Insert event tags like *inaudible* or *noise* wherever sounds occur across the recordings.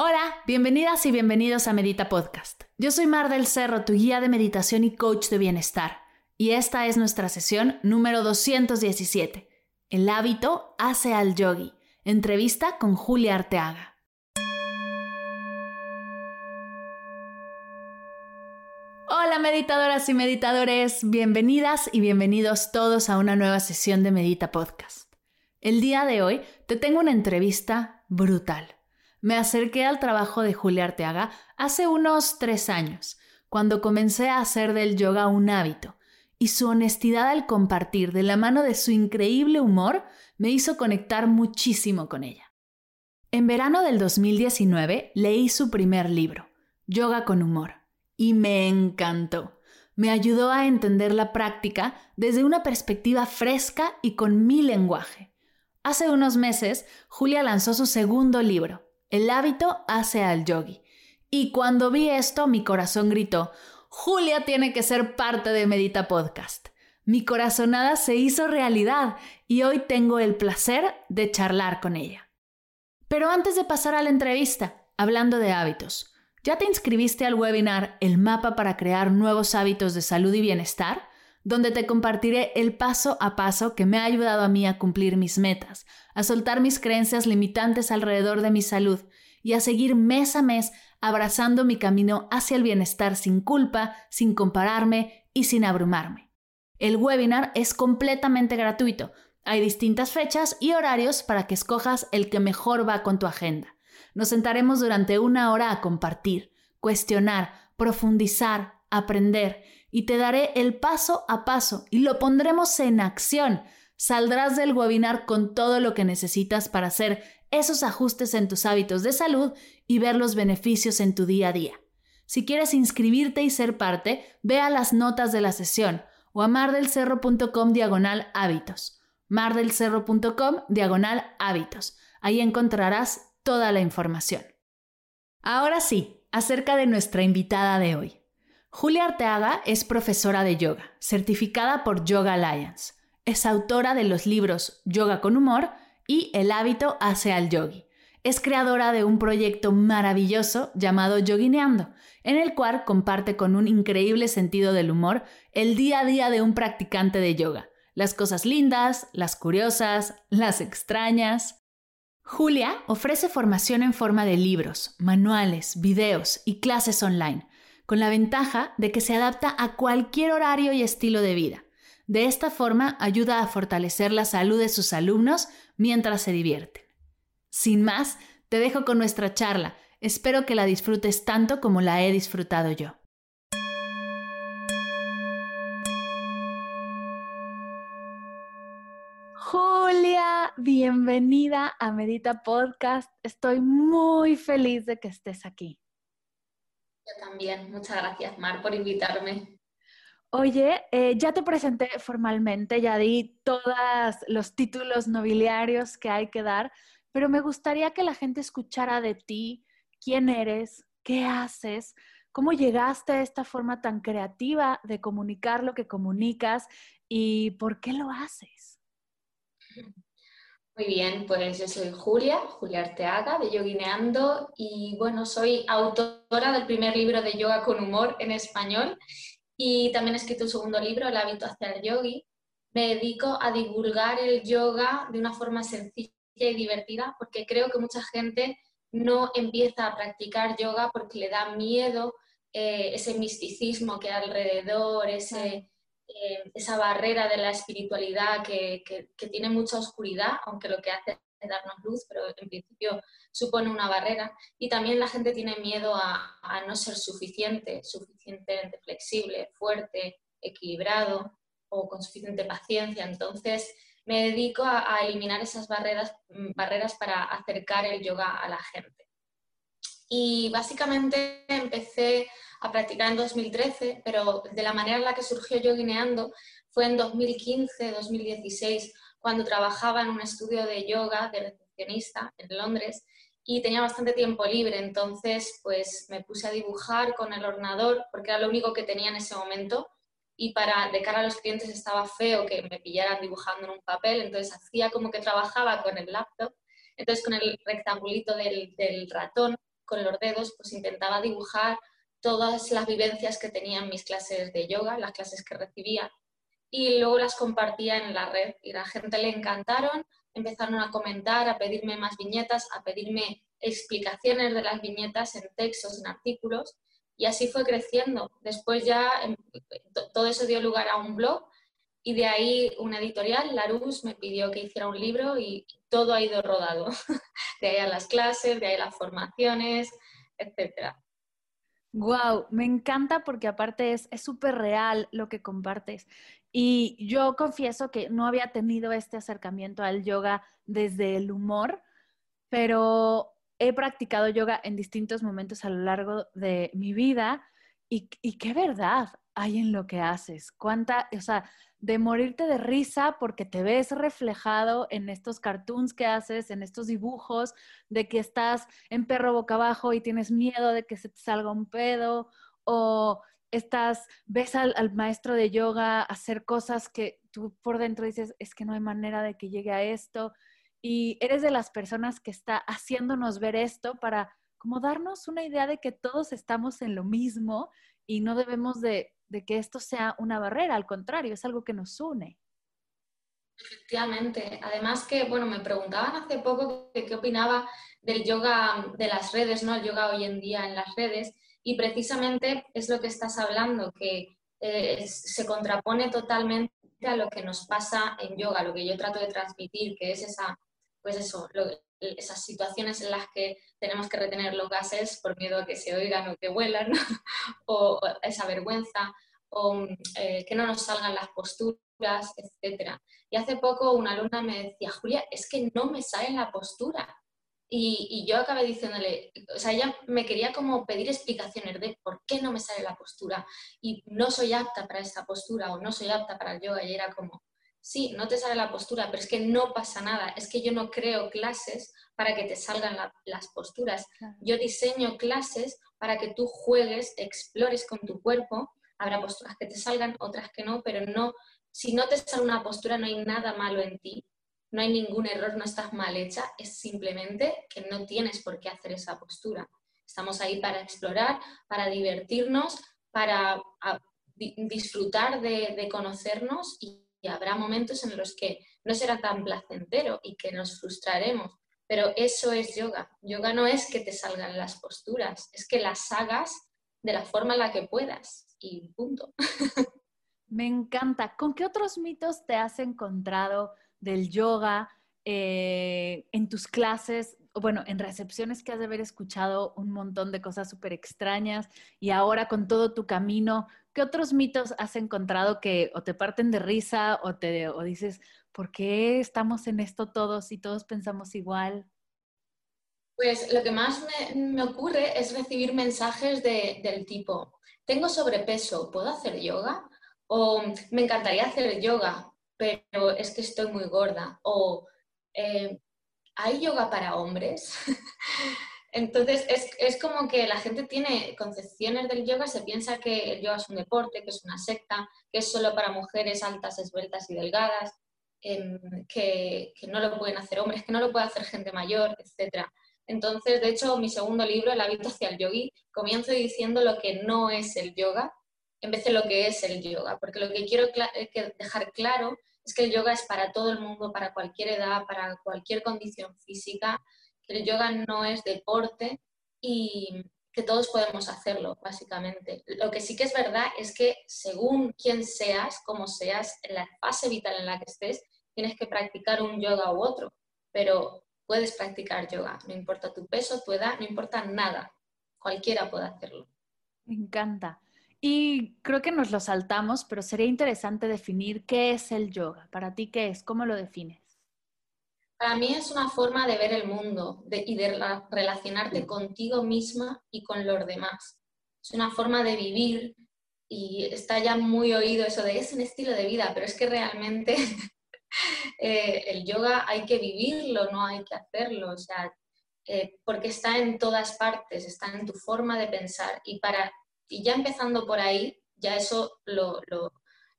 Hola, bienvenidas y bienvenidos a Medita Podcast. Yo soy Mar del Cerro, tu guía de meditación y coach de bienestar, y esta es nuestra sesión número 217. El hábito hace al yogi. Entrevista con Julia Arteaga. Hola meditadoras y meditadores, bienvenidas y bienvenidos todos a una nueva sesión de Medita Podcast. El día de hoy te tengo una entrevista brutal. Me acerqué al trabajo de Julia Arteaga hace unos tres años, cuando comencé a hacer del yoga un hábito, y su honestidad al compartir de la mano de su increíble humor me hizo conectar muchísimo con ella. En verano del 2019 leí su primer libro, Yoga con Humor, y me encantó. Me ayudó a entender la práctica desde una perspectiva fresca y con mi lenguaje. Hace unos meses, Julia lanzó su segundo libro, el hábito hace al yogi. Y cuando vi esto, mi corazón gritó, Julia tiene que ser parte de Medita Podcast. Mi corazonada se hizo realidad y hoy tengo el placer de charlar con ella. Pero antes de pasar a la entrevista, hablando de hábitos, ¿ya te inscribiste al webinar El mapa para crear nuevos hábitos de salud y bienestar? donde te compartiré el paso a paso que me ha ayudado a mí a cumplir mis metas, a soltar mis creencias limitantes alrededor de mi salud y a seguir mes a mes abrazando mi camino hacia el bienestar sin culpa, sin compararme y sin abrumarme. El webinar es completamente gratuito. Hay distintas fechas y horarios para que escojas el que mejor va con tu agenda. Nos sentaremos durante una hora a compartir, cuestionar, profundizar, aprender y te daré el paso a paso y lo pondremos en acción. Saldrás del webinar con todo lo que necesitas para hacer esos ajustes en tus hábitos de salud y ver los beneficios en tu día a día. Si quieres inscribirte y ser parte, ve a las notas de la sesión o a mardelcerro.com diagonal hábitos. mardelcerro.com diagonal hábitos. Ahí encontrarás toda la información. Ahora sí, acerca de nuestra invitada de hoy. Julia Arteaga es profesora de yoga, certificada por Yoga Alliance. Es autora de los libros Yoga con Humor y El hábito hace al yogi. Es creadora de un proyecto maravilloso llamado Yogineando, en el cual comparte con un increíble sentido del humor el día a día de un practicante de yoga, las cosas lindas, las curiosas, las extrañas. Julia ofrece formación en forma de libros, manuales, videos y clases online con la ventaja de que se adapta a cualquier horario y estilo de vida. De esta forma ayuda a fortalecer la salud de sus alumnos mientras se divierten. Sin más, te dejo con nuestra charla. Espero que la disfrutes tanto como la he disfrutado yo. Julia, bienvenida a Medita Podcast. Estoy muy feliz de que estés aquí. Yo también. Muchas gracias, Mar, por invitarme. Oye, eh, ya te presenté formalmente, ya di todos los títulos nobiliarios que hay que dar, pero me gustaría que la gente escuchara de ti, quién eres, qué haces, cómo llegaste a esta forma tan creativa de comunicar lo que comunicas y por qué lo haces. Muy bien, pues yo soy Julia, Julia Arteaga de Yogineando y bueno, soy autora del primer libro de yoga con humor en español y también he escrito un segundo libro, El hábito hacia el yogi. Me dedico a divulgar el yoga de una forma sencilla y divertida porque creo que mucha gente no empieza a practicar yoga porque le da miedo eh, ese misticismo que hay alrededor, ese eh, esa barrera de la espiritualidad que, tiene mucha oscuridad, aunque lo que hace darnos luz, pero en principio supone una barrera. Y también la gente tiene miedo a, no ser suficiente, suficientemente flexible, fuerte, equilibrado o con suficiente paciencia. Entonces me dedico a, eliminar esas barreras, barreras para acercar el yoga a la gente. Y básicamente empecé a practicar en 2013, pero de la manera en la que surgió yo guineando fue en 2015, 2016, cuando trabajaba en un estudio de yoga de recepcionista en Londres y tenía bastante tiempo libre, entonces pues me puse a dibujar con el ordenador porque era lo único que tenía en ese momento y para de cara a los clientes estaba feo que me pillaran dibujando en un papel, entonces hacía como que trabajaba con el laptop, entonces con el rectangulito del, del ratón, con los dedos, pues intentaba dibujar todas las vivencias que tenía en mis clases de yoga, las clases que recibía, y luego las compartía en la red y la gente le encantaron empezaron a comentar, a pedirme más viñetas, a pedirme explicaciones de las viñetas en textos, en artículos, y así fue creciendo. Después ya em, todo eso dio lugar a un blog y de ahí una editorial, Larus, me pidió que hiciera un libro y todo ha ido rodado. *laughs* De ahí a las clases, de ahí a las formaciones, etcétera. Wow, me encanta porque aparte es súper real lo que compartes. Y yo confieso que no había tenido este acercamiento al yoga desde el humor, pero he practicado yoga en distintos momentos a lo largo de mi vida y, qué verdad hay en lo que haces. Cuánta, o sea, de morirte de risa porque te ves reflejado en estos cartoons que haces, en estos dibujos, de que estás en perro boca abajo y tienes miedo de que se te salga un pedo, o estás, ves al, maestro de yoga hacer cosas que tú por dentro dices, es que no hay manera de que llegue a esto, y eres de las personas que está haciéndonos ver esto para como darnos una idea de que todos estamos en lo mismo y no debemos de, de que esto sea una barrera, al contrario, es algo que nos une. Efectivamente. Además que, bueno, me preguntaban hace poco qué opinaba del yoga de las redes, ¿no? El yoga hoy en día en las redes. Y precisamente es lo que estás hablando, que eh, se contrapone totalmente a lo que nos pasa en yoga, lo que yo trato de transmitir, que es esa, pues eso, esas situaciones en las que tenemos que retener los gases por miedo a que se oigan o que vuelan, *laughs* o, esa vergüenza, o eh, que no nos salgan las posturas, etc. Y hace poco una alumna me decía, Julia, es que no me sale la postura. Y, yo acabé diciéndole, o sea, ella me quería como pedir explicaciones de por qué no me sale la postura y no soy apta para esta postura o no soy apta para el yoga. Y era como, sí, no te sale la postura, pero es que no pasa nada. Es que yo no creo clases para que te salgan las posturas. Yo diseño clases para que tú juegues, explores con tu cuerpo. Habrá posturas que te salgan, otras que no, pero no, si no te sale una postura no hay nada malo en ti no hay ningún error, no estás mal hecha, es simplemente que no tienes por qué hacer esa postura. Estamos ahí para explorar, para divertirnos, para disfrutar de, conocernos y, habrá momentos en los que no será tan placentero y que nos frustraremos. Pero eso es yoga. Yoga no es que te salgan las posturas, es que las hagas de la forma en la que puedas y punto. *laughs* Me encanta. ¿Con qué otros mitos te has encontrado? Del yoga, eh, en tus clases, bueno, en recepciones que has de haber escuchado un montón de cosas súper extrañas y ahora con todo tu camino, ¿qué otros mitos has encontrado que o te parten de risa o, te, o dices, ¿por qué estamos en esto todos y todos pensamos igual? Pues lo que más me, ocurre es recibir mensajes del tipo, tengo sobrepeso, ¿puedo hacer yoga? O me encantaría hacer yoga, pero es que estoy muy gorda. O eh, ¿hay yoga para hombres? *laughs* Entonces, es, como que la gente tiene concepciones del yoga, se piensa que el yoga es un deporte, que es una secta, que es solo para mujeres altas, esbeltas y delgadas, em, que, no lo pueden hacer hombres, que no lo puede hacer gente mayor, etc. Entonces, de hecho, mi segundo libro, El hábito hacia el yogi, comienzo diciendo lo que no es el yoga en vez de lo que es el yoga, porque lo que quiero dejar claro es que el yoga es para todo el mundo, para cualquier edad, para cualquier condición física, que el yoga no es deporte y que todos podemos hacerlo, básicamente. Lo que sí que es verdad es que según quién seas, como seas, en la fase vital en la que estés, tienes que practicar un yoga u otro, pero puedes practicar yoga, no importa tu peso, tu edad, no importa nada, cualquiera puede hacerlo. Me encanta. Y creo que nos lo saltamos, pero sería interesante definir qué es el yoga. Para ti, ¿qué es? ¿Cómo lo defines? Para mí es una forma de ver el mundo y de relacionarte contigo misma y con los demás. Es una forma de vivir y está ya muy oído eso de es un estilo de vida, pero es que realmente *laughs* eh, el yoga hay que vivirlo, no hay que hacerlo, o sea, eh, porque está en todas partes, está en tu forma de pensar y, para, y ya empezando por ahí, ya eso lo,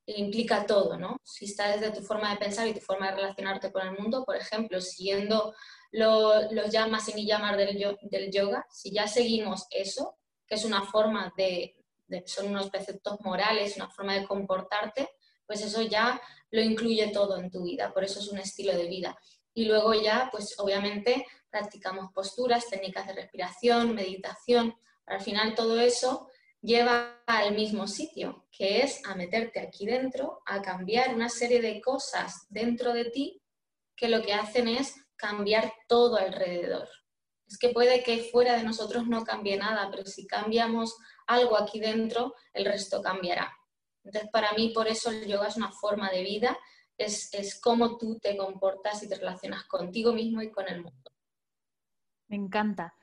implica todo, ¿no? Si está desde tu forma de pensar y tu forma de relacionarte con el mundo, por ejemplo, siguiendo los llamas y llamas del, del yoga, si ya seguimos eso, que es una forma de, son unos preceptos morales, una forma de comportarte, pues eso ya lo incluye todo en tu vida, por eso es un estilo de vida. Y luego ya, pues obviamente practicamos posturas, técnicas de respiración, meditación, al final todo eso lleva al mismo sitio, que es a meterte aquí dentro, a cambiar una serie de cosas dentro de ti que lo que hacen es cambiar todo alrededor. Es que puede que fuera de nosotros no cambie nada, pero si cambiamos algo aquí dentro, el resto cambiará. Entonces, para mí, por eso el yoga es una forma de vida, es, es cómo tú te comportas y te relacionas contigo mismo y con el mundo. Me encanta.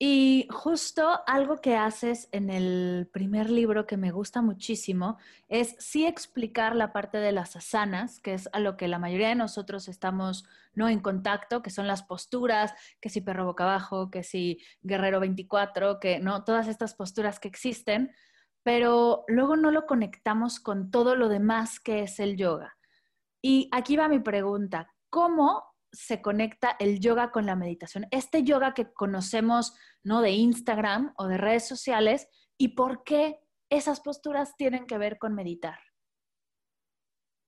Y justo algo que haces en el primer libro que me gusta muchísimo es sí explicar la parte de las asanas, que es a lo que la mayoría de nosotros estamos no en contacto, que son las posturas, que si perro boca abajo, que si guerrero 24, que no todas estas posturas que existen, pero luego no lo conectamos con todo lo demás que es el yoga. Y aquí va mi pregunta, ¿cómo se conecta el yoga con la meditación? Este yoga que conocemos, ¿no? De Instagram o de redes sociales, ¿y por qué esas posturas tienen que ver con meditar?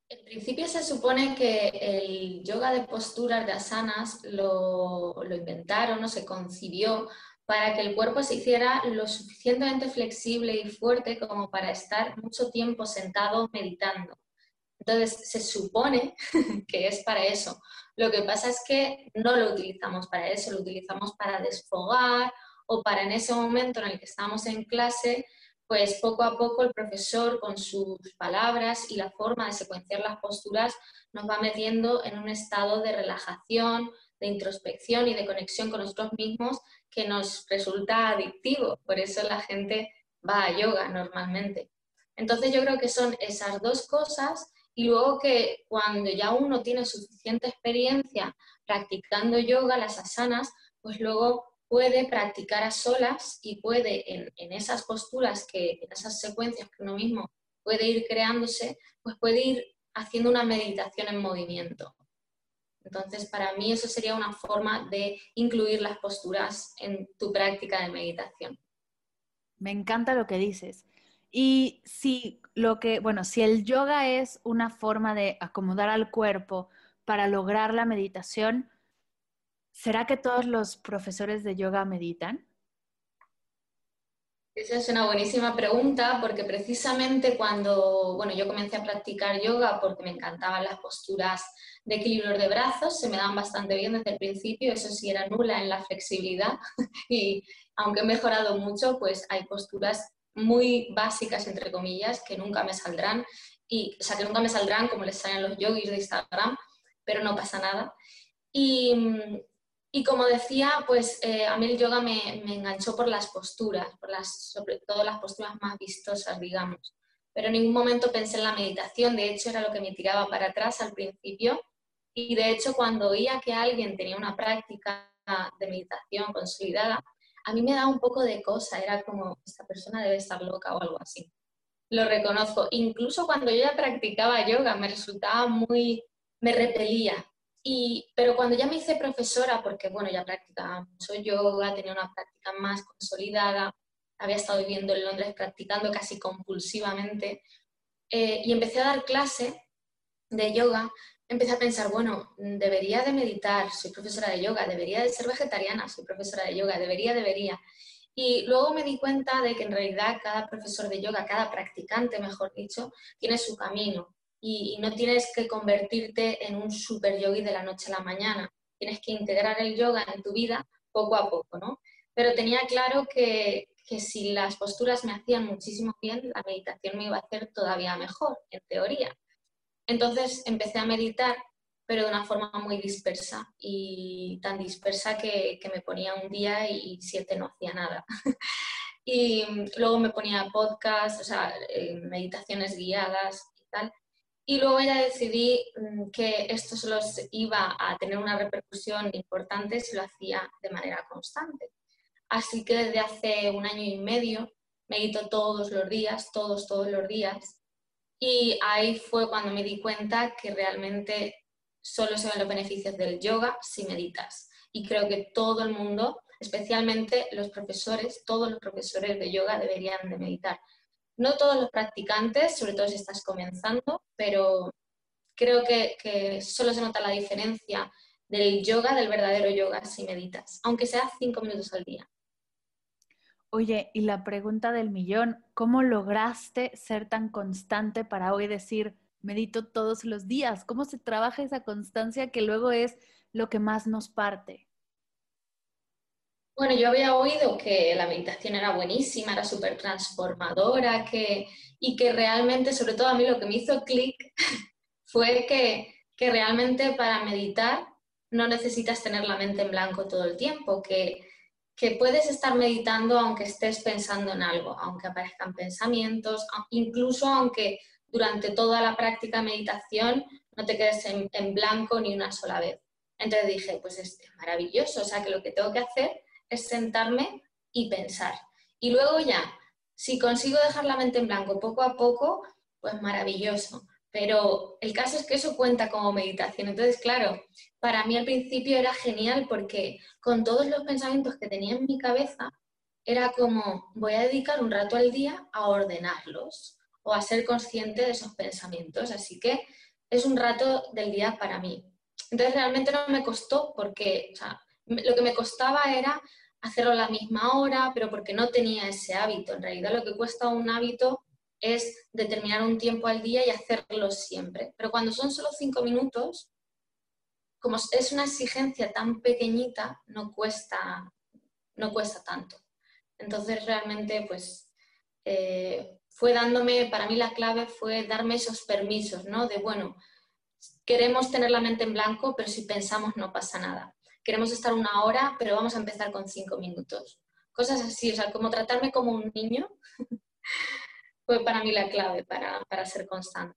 En principio se supone que el yoga de posturas de asanas lo, lo inventaron o se concibió para que el cuerpo se hiciera lo suficientemente flexible y fuerte como para estar mucho tiempo sentado meditando. Entonces, se supone *laughs* que es para eso. Lo que pasa es que no lo utilizamos para eso, lo utilizamos para desfogar o para en ese momento en el que estamos en clase, pues poco a poco el profesor con sus palabras y la forma de secuenciar las posturas nos va metiendo en un estado de relajación, de introspección y de conexión con nosotros mismos que nos resulta adictivo. Por eso la gente va a yoga normalmente. Entonces yo creo que son esas dos cosas y luego que cuando ya uno tiene suficiente experiencia practicando yoga, las asanas, pues luego puede practicar a solas y puede en, en esas posturas, que, en esas secuencias que uno mismo puede ir creándose, pues puede ir haciendo una meditación en movimiento. Entonces, para mí eso sería una forma de incluir las posturas en tu práctica de meditación. Me encanta lo que dices. Y si lo que, bueno, si el yoga es una forma de acomodar al cuerpo para lograr la meditación, ¿será que todos los profesores de yoga meditan? Esa es una buenísima pregunta porque precisamente cuando, bueno, yo comencé a practicar yoga porque me encantaban las posturas de equilibrio de brazos, se me dan bastante bien desde el principio, eso sí era nula en la flexibilidad *laughs* y aunque he mejorado mucho, pues hay posturas muy básicas, entre comillas, que nunca me saldrán, y, o sea, que nunca me saldrán como les salen los yogis de Instagram, pero no pasa nada. Y, y como decía, pues eh, a mí el yoga me, me, enganchó por las posturas, por las, sobre todo las posturas más vistosas, digamos. Pero en ningún momento pensé en la meditación, de hecho era lo que me tiraba para atrás al principio. Y de hecho cuando oía que alguien tenía una práctica de meditación consolidada, a mí me da un poco de cosa, era como, esta persona debe estar loca o algo así. Lo reconozco. Incluso cuando yo ya practicaba yoga, me resultaba muy, me repelía. Y, pero cuando ya me hice profesora, porque bueno, ya practicaba mucho yoga, tenía una práctica más consolidada, había estado viviendo en Londres practicando casi compulsivamente, eh, y empecé a dar clase de yoga, empecé a pensar, bueno, debería de meditar, soy profesora de yoga, debería de ser vegetariana, soy profesora de yoga, debería, debería. Y luego me di cuenta de que en realidad cada profesor de yoga, cada practicante, mejor dicho, tiene su camino y, no tienes que convertirte en un super yogi de la noche a la mañana. Tienes que integrar el yoga en tu vida poco a poco, ¿no? Pero tenía claro que, que si las posturas me hacían muchísimo bien, la meditación me iba a hacer todavía mejor, en teoría. Entonces empecé a meditar, pero de una forma muy dispersa y tan dispersa que, me ponía un día y siete no hacía nada. *laughs* y luego me ponía podcast, o sea, eh, meditaciones guiadas y tal. Y luego ya decidí mm, que esto solo iba a tener una repercusión importante si lo hacía de manera constante. Así que desde hace un año y medio medito todos los días, todos, todos los días. Y ahí fue cuando me di cuenta que realmente solo se ven los beneficios del yoga si meditas. Y creo que todo el mundo, especialmente los profesores, todos los profesores de yoga deberían de meditar. No todos los practicantes, sobre todo si estás comenzando, pero creo que, que solo se nota la diferencia del yoga, del verdadero yoga, si meditas, aunque sea cinco minutos al día. Oye, y la pregunta del millón, ¿cómo lograste ser tan constante para hoy decir, medito todos los días. ¿Cómo se trabaja esa constancia que luego es lo que más nos parte? Bueno, yo había oído que la meditación era buenísima, era súper transformadora, que, y que realmente, sobre todo a mí lo que me hizo clic *laughs* fue que, que realmente para meditar no necesitas tener la mente en blanco todo el tiempo, que, que puedes estar meditando aunque estés pensando en algo, aunque aparezcan pensamientos, incluso aunque durante toda la práctica de meditación no te quedes en, blanco ni una sola vez. Entonces dije, pues es, maravilloso, o sea que lo que tengo que hacer es sentarme y pensar. Y luego ya, si consigo dejar la mente en blanco poco a poco, pues maravilloso. Pero el caso es que eso cuenta como meditación. Entonces, claro, para mí al principio era genial porque con todos los pensamientos que tenía en mi cabeza, era como, voy a dedicar un rato al día a ordenarlos o a ser consciente de esos pensamientos. Así que es un rato del día para mí. Entonces realmente no me costó porque lo que me costaba era hacerlo a la misma hora, pero porque no tenía ese hábito. En realidad lo que cuesta un hábito es determinar un tiempo al día y hacerlo siempre. Pero cuando son solo cinco minutos, como es una exigencia tan pequeñita, no cuesta, no cuesta tanto. Entonces realmente pues eh, fue dándome, para mí la clave fue darme esos permisos, ¿no? De, bueno, queremos tener la mente en blanco, pero si pensamos no pasa nada. Queremos estar una hora, pero vamos a empezar con cinco minutos. Cosas así, o sea, como tratarme como un niño, para mí la clave para, para ser constante.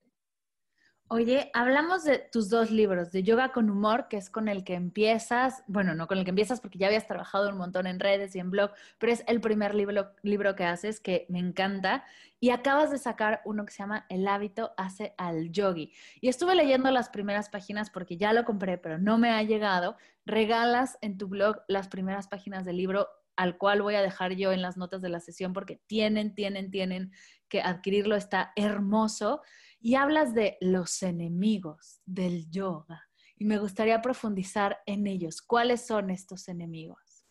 Oye, hablamos de tus dos libros, de Yoga con Humor, que es con el que empiezas, bueno, no con el que empiezas porque ya habías trabajado un montón en redes y en blog, pero es el primer libro, libro que haces que me encanta. Y acabas de sacar uno que se llama El hábito hace al yogi. Y estuve leyendo las primeras páginas porque ya lo compré, pero no me ha llegado. Regalas en tu blog las primeras páginas del libro al cual voy a dejar yo en las notas de la sesión porque tienen, tienen, tienen que adquirirlo, está hermoso y hablas de los enemigos del yoga. Y me gustaría profundizar en ellos. ¿Cuáles son estos enemigos?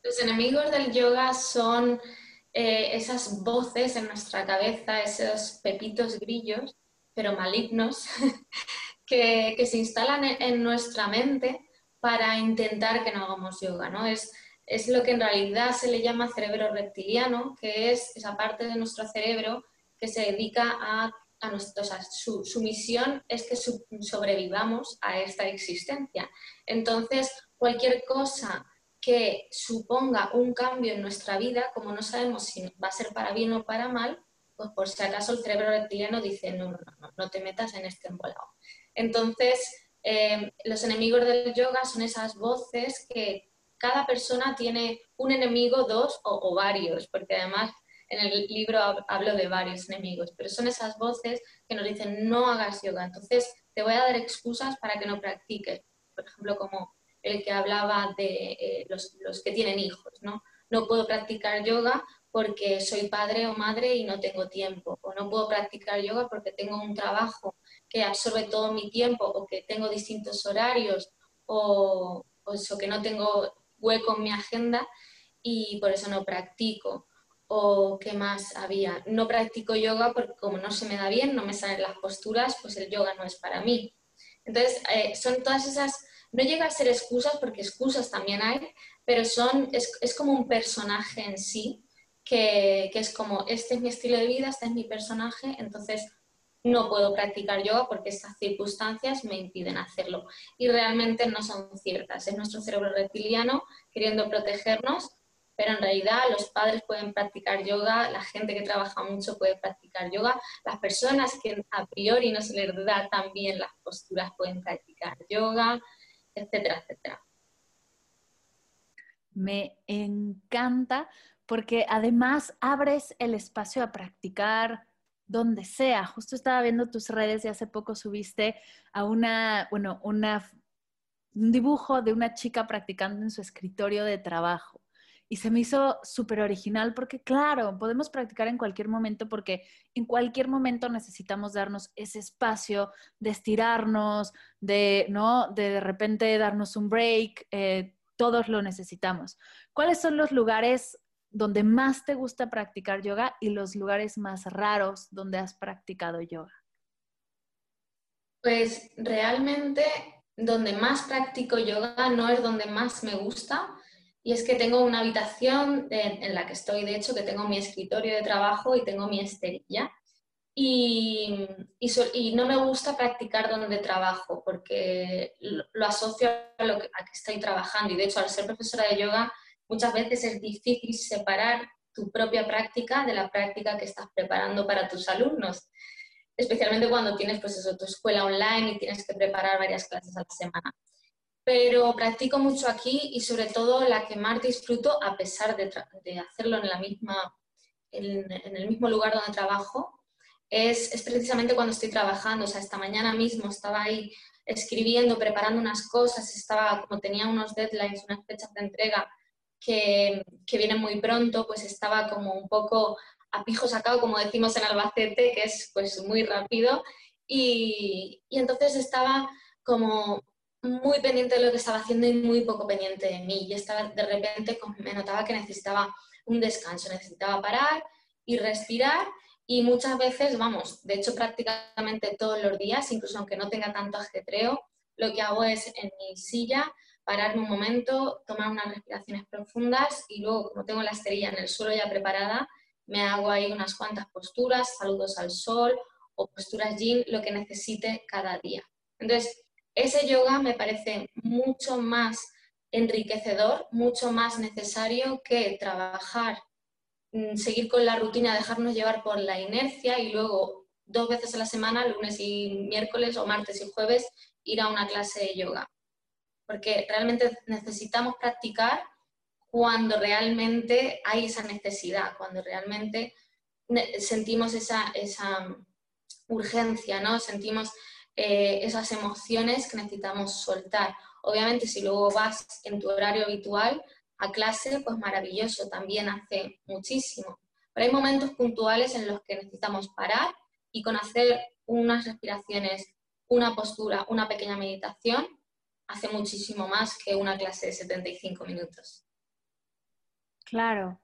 Los enemigos del yoga son eh, esas voces en nuestra cabeza, esos pepitos grillos, pero malignos, *laughs* que, se instalan en, nuestra mente para intentar que no hagamos yoga. ¿no? Es, es lo que en realidad se le llama cerebro reptiliano, que es esa parte de nuestro cerebro que se dedica a, a nuestro, su, su, misión es que sobrevivamos a esta existencia. Entonces, cualquier cosa que suponga un cambio en nuestra vida, como no sabemos si va a ser para bien o para mal, pues por si acaso el cerebro reptiliano dice, no, no, no, no te metas en este embolado. Entonces, eh, los enemigos del yoga son esas voces que cada persona tiene un enemigo, dos o varios, porque además en el libro hablo de varios enemigos, pero son esas voces que nos dicen no hagas yoga, entonces te voy a dar excusas para que no practiques. Por ejemplo, como el que hablaba de eh, los, los, que tienen hijos, ¿no? No puedo practicar yoga porque soy padre o madre y no tengo tiempo, o no puedo practicar yoga porque tengo un trabajo que absorbe todo mi tiempo, o que tengo distintos horarios, o, o eso, que no tengo hueco en mi agenda y por eso no practico o qué más había. No practico yoga porque como no se me da bien, no me salen las posturas, pues el yoga no es para mí. Entonces, eh, son todas esas, no llega a ser excusas porque excusas también hay, pero son, es, como un personaje en sí, que, que, es como, este es mi estilo de vida, este es mi personaje, entonces no puedo practicar yoga porque estas circunstancias me impiden hacerlo. Y realmente no son ciertas. Es nuestro cerebro reptiliano queriendo protegernos, pero en realidad los padres pueden practicar yoga, la gente que trabaja mucho puede practicar yoga, las personas que a priori no se les da tan bien las posturas pueden practicar yoga, etcétera, etcétera. Me encanta porque además abres el espacio a practicar donde sea. Justo estaba viendo tus redes y hace poco subiste a una, bueno, una, un dibujo de una chica practicando en su escritorio de trabajo. Y se me hizo súper original porque, claro, podemos practicar en cualquier momento porque en cualquier momento necesitamos darnos ese espacio de estirarnos, de, ¿no? De de repente darnos un break. Eh, todos lo necesitamos. ¿Cuáles son los lugares donde más te gusta practicar yoga y los lugares más raros donde has practicado yoga? Pues realmente donde más practico yoga no es donde más me gusta y es que tengo una habitación en, la que estoy, de hecho, que tengo mi escritorio de trabajo y tengo mi esterilla. Y, y, no me gusta practicar donde trabajo porque lo, asocio a, lo que, a que estoy trabajando y de hecho al ser profesora de yoga muchas veces es difícil separar tu propia práctica de la práctica que estás preparando para tus alumnos, especialmente cuando tienes pues eso, tu escuela online y tienes que preparar varias clases a la semana. Pero practico mucho aquí y sobre todo la que más disfruto, a pesar de, hacerlo en, la misma, en, el mismo lugar donde trabajo, es, es, precisamente cuando estoy trabajando. O sea, esta mañana mismo estaba ahí escribiendo, preparando unas cosas, estaba como tenía unos deadlines, unas fechas de entrega que, que viene muy pronto, pues estaba como un poco a pijo sacado, como decimos en Albacete, que es pues muy rápido, y, y entonces estaba como muy pendiente de lo que estaba haciendo y muy poco pendiente de mí. Y estaba, de repente me notaba que necesitaba un descanso, necesitaba parar y respirar. Y muchas veces, vamos, de hecho prácticamente todos los días, incluso aunque no tenga tanto ajetreo, lo que hago es en mi silla pararme un momento, tomar unas respiraciones profundas y luego, como tengo la esterilla en el suelo ya preparada, me hago ahí unas cuantas posturas, saludos al sol o posturas yin, lo que necesite cada día. Entonces, ese yoga me parece mucho más enriquecedor, mucho más necesario que trabajar, mm, seguir con la rutina, dejarnos llevar por la inercia y luego dos veces a la semana, lunes y miércoles o martes y jueves, ir a una clase de yoga porque realmente necesitamos practicar cuando realmente hay esa necesidad, cuando realmente sentimos esa, urgencia, ¿no? sentimos eh, esas emociones que necesitamos soltar. Obviamente, si luego vas en tu horario habitual a clase, pues maravilloso, también hace muchísimo. Pero hay momentos puntuales en los que necesitamos parar y con hacer unas respiraciones, una postura, una pequeña meditación, hace muchísimo más que una clase de 75 minutos. Claro.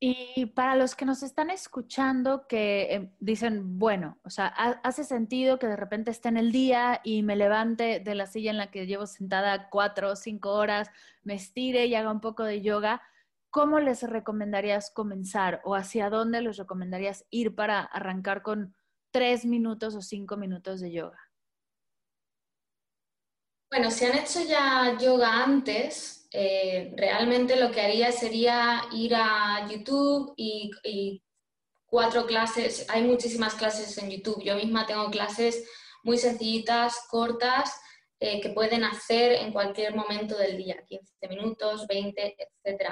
Y para los que nos están escuchando que em, dicen, bueno, o sea, hace sentido que de repente esté en el día y me levante de la silla en la que llevo sentada cuatro o cinco horas, me estire y haga un poco de yoga, ¿cómo les recomendarías comenzar o hacia dónde les recomendarías ir para arrancar con tres minutos o cinco minutos de yoga? Bueno, si han hecho ya yoga antes, eh, realmente lo que haría sería ir a YouTube y, cuatro clases, hay muchísimas clases en YouTube, yo misma tengo clases muy sencillitas, cortas, eh, que pueden hacer en cualquier momento del día, 15 minutos, 20, etc.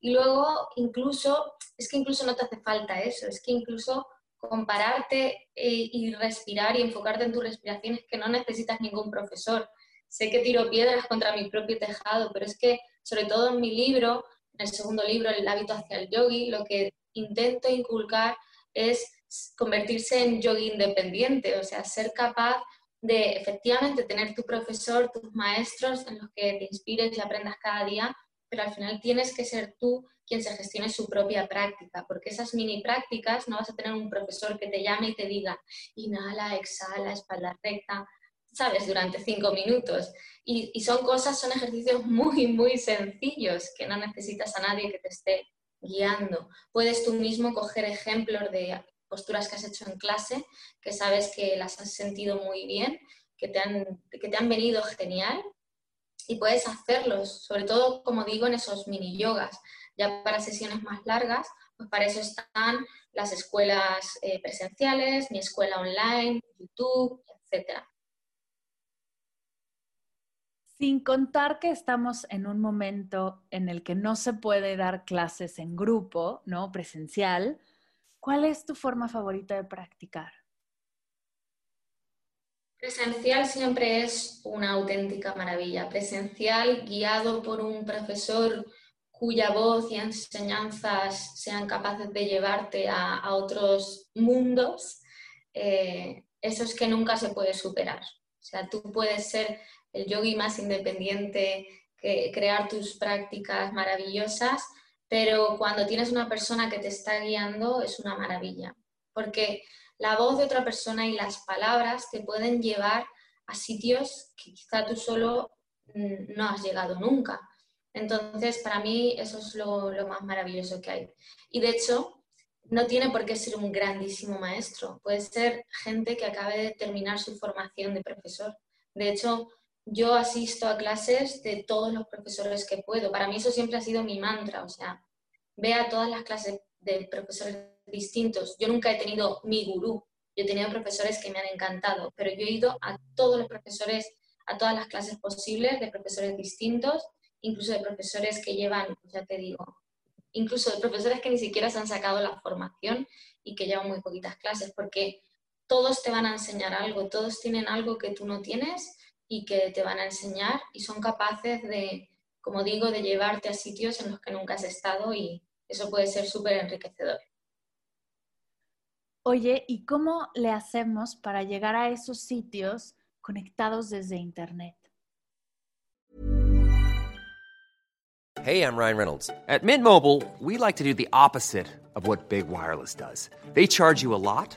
Y luego incluso, es que incluso no te hace falta eso, es que incluso compararte eh, y respirar y enfocarte en tu respiración es que no necesitas ningún profesor sé que tiro piedras contra mi propio tejado, pero es que, sobre todo en mi libro, en el segundo libro, El hábito hacia el yogi, lo que intento inculcar es convertirse en yogi independiente, o sea, ser capaz de efectivamente tener tu profesor, tus maestros en los que te inspires y aprendas cada día, pero al final tienes que ser tú quien se gestione su propia práctica, porque esas mini prácticas no vas a tener un profesor que te llame y te diga, inhala, exhala, espalda recta, ¿sabes? Durante cinco minutos. Y, son cosas, son ejercicios muy, muy sencillos que no necesitas a nadie que te esté guiando. Puedes tú mismo coger ejemplos de posturas que has hecho en clase, que sabes que las has sentido muy bien, que te han, que te han venido genial y puedes hacerlos, sobre todo, como digo, en esos mini yogas. Ya para sesiones más largas, pues para eso están las escuelas eh, presenciales, mi escuela online, YouTube, etc. Sin contar que estamos en un momento en el que no se puede dar clases en grupo, ¿no? Presencial, ¿cuál es tu forma favorita de practicar? Presencial siempre es una auténtica maravilla. Presencial guiado por un profesor cuya voz y enseñanzas sean capaces de llevarte a, otros mundos, eh, eso es que nunca se puede superar. O sea, tú puedes ser el yogi más independiente, que, crear tus prácticas maravillosas, pero cuando tienes una persona que te está guiando es una maravilla, porque la voz de otra persona y las palabras te pueden llevar a sitios que quizá tú solo mm, no has llegado nunca. Entonces, para mí eso es lo, lo, más maravilloso que hay. Y de hecho, no tiene por qué ser un grandísimo maestro, puede ser gente que acabe de terminar su formación de profesor. De hecho, yo asisto a clases de todos los profesores que puedo. Para mí eso siempre ha sido mi mantra, o sea, ve a todas las clases de profesores distintos. Yo nunca he tenido mi gurú, yo he tenido profesores que me han encantado, pero yo he ido a todos los profesores, a todas las clases posibles de profesores distintos, incluso de profesores que llevan, ya te digo, incluso de profesores que ni siquiera se han sacado la formación y que llevan muy poquitas clases, porque todos te van a enseñar algo, todos tienen algo que tú no tienes y que te van a enseñar y son capaces de, como digo, de llevarte a sitios en los que nunca has estado y eso puede ser súper enriquecedor. Oye, ¿y cómo le hacemos para llegar a esos sitios conectados desde Internet? Hey, I'm Ryan Reynolds. At Mint Mobile, we like to do the opposite of what Big Wireless does. They charge you a lot.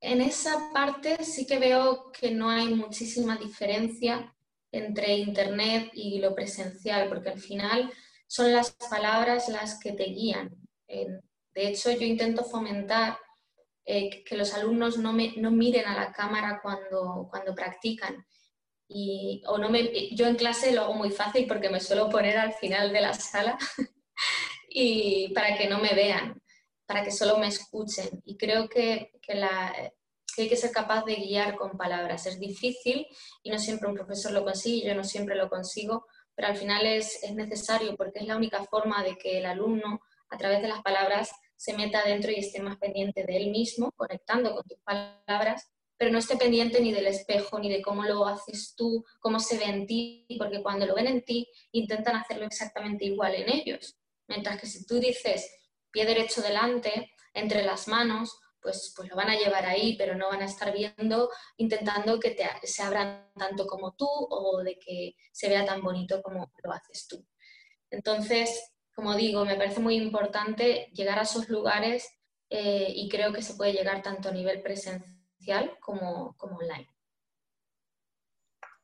en esa parte sí que veo que no hay muchísima diferencia entre Internet y lo presencial, porque al final son las palabras las que te guían. de hecho, yo intento fomentar eh, que los alumnos no, miren a la cámara cuando, cuando practican. Y, o no me, yo en clase lo hago muy fácil porque me suelo poner al final de la sala *laughs* y para que no me vean para que solo me escuchen. Y creo que, la, hay que ser capaz de guiar con palabras. Es difícil y no siempre un profesor lo consigue, yo no siempre lo consigo, pero al final es, es necesario porque es la única forma de que el alumno, a través de las palabras, se meta dentro y esté más pendiente de él mismo, conectando con tus palabras, pero no esté pendiente ni del espejo, ni de cómo lo haces tú, cómo se ve en ti, porque cuando lo ven en ti, intentan hacerlo exactamente igual en ellos. Mientras que si tú dices, pie derecho delante, entre las manos, pues, pues lo van a llevar ahí, pero no van a estar viendo, intentando que se abran tanto como tú o de que se vea tan bonito como lo haces tú. Entonces, como digo, me parece muy importante llegar a esos lugares eh, y creo que se puede llegar tanto a nivel presencial como, como online.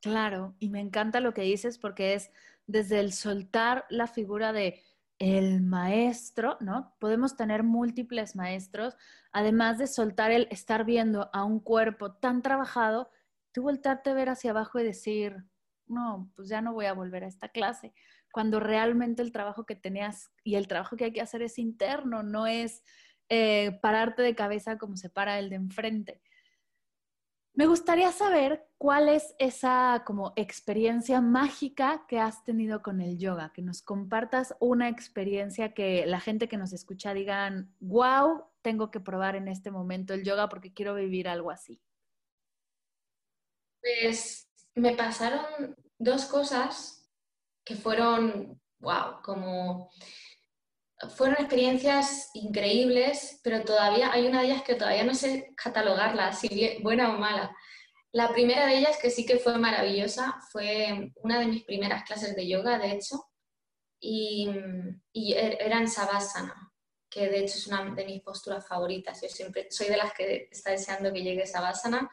Claro, y me encanta lo que dices porque es desde el soltar la figura de el maestro, ¿no? Podemos tener múltiples maestros, además de soltar el estar viendo a un cuerpo tan trabajado, tú voltarte a ver hacia abajo y decir, no, pues ya no voy a volver a esta clase, cuando realmente el trabajo que tenías y el trabajo que hay que hacer es interno, no es eh, pararte de cabeza como se para el de enfrente. Me gustaría saber cuál es esa como experiencia mágica que has tenido con el yoga, que nos compartas una experiencia que la gente que nos escucha digan, wow, tengo que probar en este momento el yoga porque quiero vivir algo así. Pues me pasaron dos cosas que fueron, wow, como fueron experiencias increíbles, pero todavía hay una de ellas que todavía no sé catalogarla, si buena o mala. La primera de ellas, que sí que fue maravillosa, fue una de mis primeras clases de yoga, de hecho, y, y er, era Savasana, que de hecho es una de mis posturas favoritas. Yo siempre soy de las que está deseando que llegue Savasana